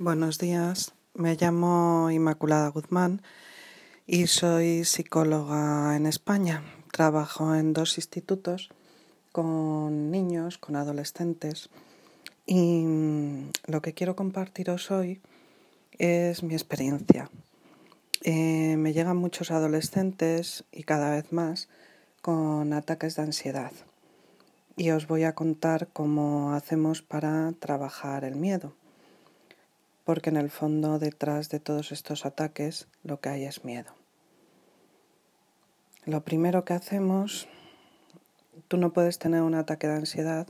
Buenos días, me llamo Inmaculada Guzmán y soy psicóloga en España. Trabajo en dos institutos con niños, con adolescentes y lo que quiero compartiros hoy es mi experiencia. Eh, me llegan muchos adolescentes y cada vez más con ataques de ansiedad y os voy a contar cómo hacemos para trabajar el miedo porque en el fondo detrás de todos estos ataques lo que hay es miedo. Lo primero que hacemos, tú no puedes tener un ataque de ansiedad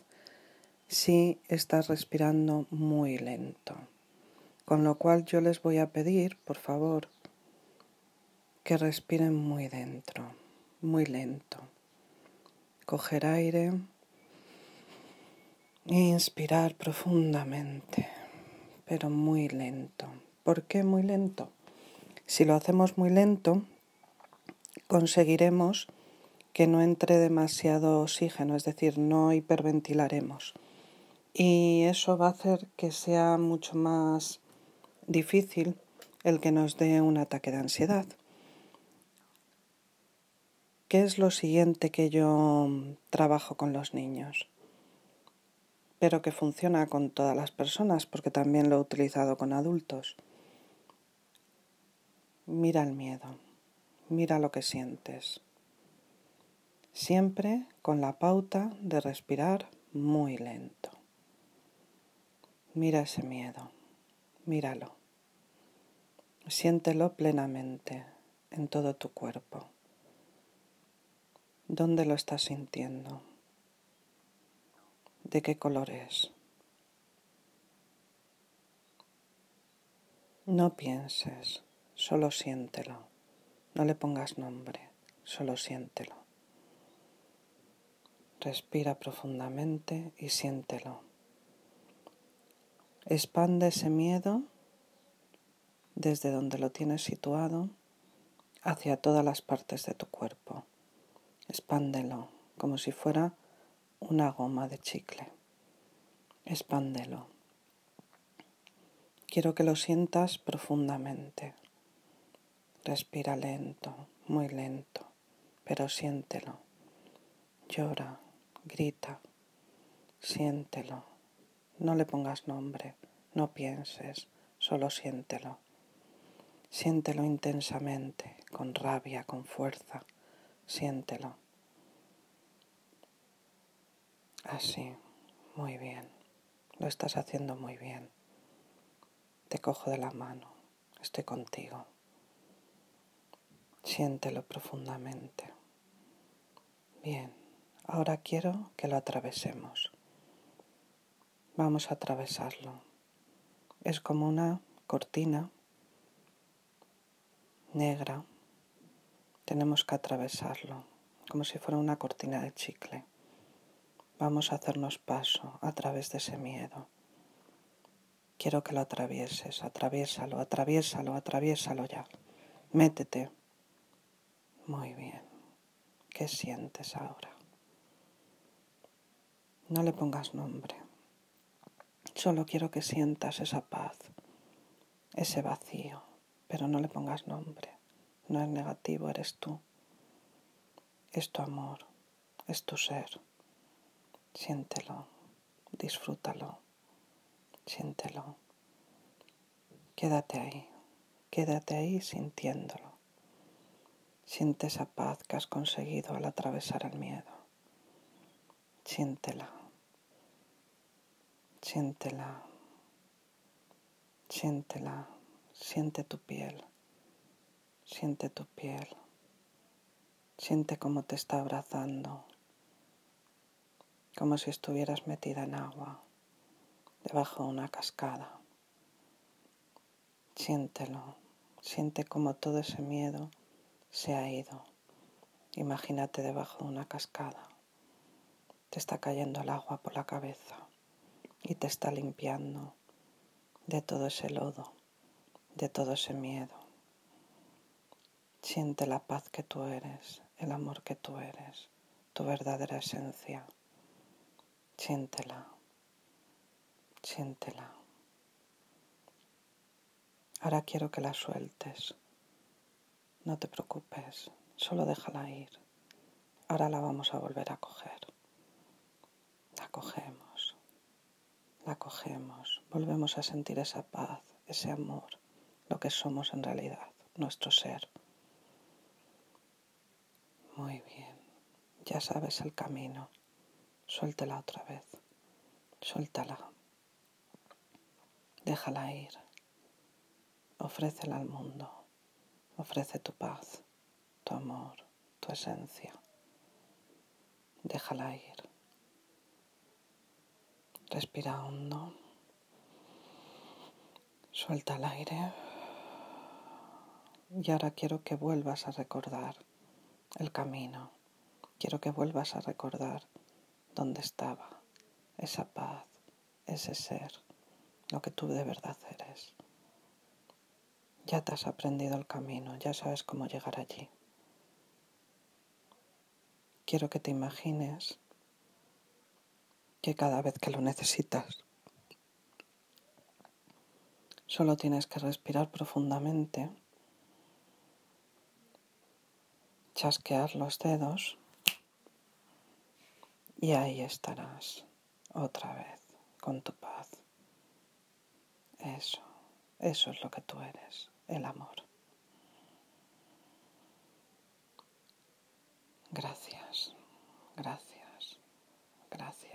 si estás respirando muy lento. Con lo cual yo les voy a pedir, por favor, que respiren muy dentro, muy lento. Coger aire e inspirar profundamente pero muy lento. ¿Por qué muy lento? Si lo hacemos muy lento, conseguiremos que no entre demasiado oxígeno, es decir, no hiperventilaremos. Y eso va a hacer que sea mucho más difícil el que nos dé un ataque de ansiedad. ¿Qué es lo siguiente que yo trabajo con los niños? Pero que funciona con todas las personas porque también lo he utilizado con adultos. Mira el miedo, mira lo que sientes. Siempre con la pauta de respirar muy lento. Mira ese miedo, míralo. Siéntelo plenamente en todo tu cuerpo. ¿Dónde lo estás sintiendo? De qué color es. No pienses, solo siéntelo. No le pongas nombre, solo siéntelo. Respira profundamente y siéntelo. Expande ese miedo desde donde lo tienes situado hacia todas las partes de tu cuerpo. Expándelo como si fuera una goma de chicle. Expándelo. Quiero que lo sientas profundamente. Respira lento, muy lento, pero siéntelo. Llora, grita, siéntelo. No le pongas nombre, no pienses, solo siéntelo. Siéntelo intensamente, con rabia, con fuerza, siéntelo. Así, muy bien. Lo estás haciendo muy bien. Te cojo de la mano. Estoy contigo. Siéntelo profundamente. Bien, ahora quiero que lo atravesemos. Vamos a atravesarlo. Es como una cortina negra. Tenemos que atravesarlo, como si fuera una cortina de chicle. Vamos a hacernos paso a través de ese miedo. Quiero que lo atravieses, atraviésalo, atraviésalo, atraviésalo ya. Métete. Muy bien. ¿Qué sientes ahora? No le pongas nombre. Solo quiero que sientas esa paz, ese vacío, pero no le pongas nombre. No es negativo, eres tú. Es tu amor, es tu ser. Siéntelo, disfrútalo, siéntelo. Quédate ahí, quédate ahí sintiéndolo. Siente esa paz que has conseguido al atravesar el miedo. Siéntela, siéntela, siéntela, siente tu piel, siente tu piel, siente cómo te está abrazando como si estuvieras metida en agua, debajo de una cascada. Siéntelo, siente como todo ese miedo se ha ido. Imagínate debajo de una cascada. Te está cayendo el agua por la cabeza y te está limpiando de todo ese lodo, de todo ese miedo. Siente la paz que tú eres, el amor que tú eres, tu verdadera esencia. Siéntela, siéntela. Ahora quiero que la sueltes. No te preocupes, solo déjala ir. Ahora la vamos a volver a coger. La cogemos, la cogemos, volvemos a sentir esa paz, ese amor, lo que somos en realidad, nuestro ser. Muy bien, ya sabes el camino. Suéltela otra vez, suéltala. Déjala ir. Ofrécela al mundo. Ofrece tu paz, tu amor, tu esencia. Déjala ir. Respira hondo. Suelta el aire. Y ahora quiero que vuelvas a recordar el camino. Quiero que vuelvas a recordar dónde estaba esa paz, ese ser, lo que tú de verdad eres. Ya te has aprendido el camino, ya sabes cómo llegar allí. Quiero que te imagines que cada vez que lo necesitas, solo tienes que respirar profundamente, chasquear los dedos y ahí estarás otra vez con tu paz. Eso, eso es lo que tú eres el amor. Gracias, gracias, gracias.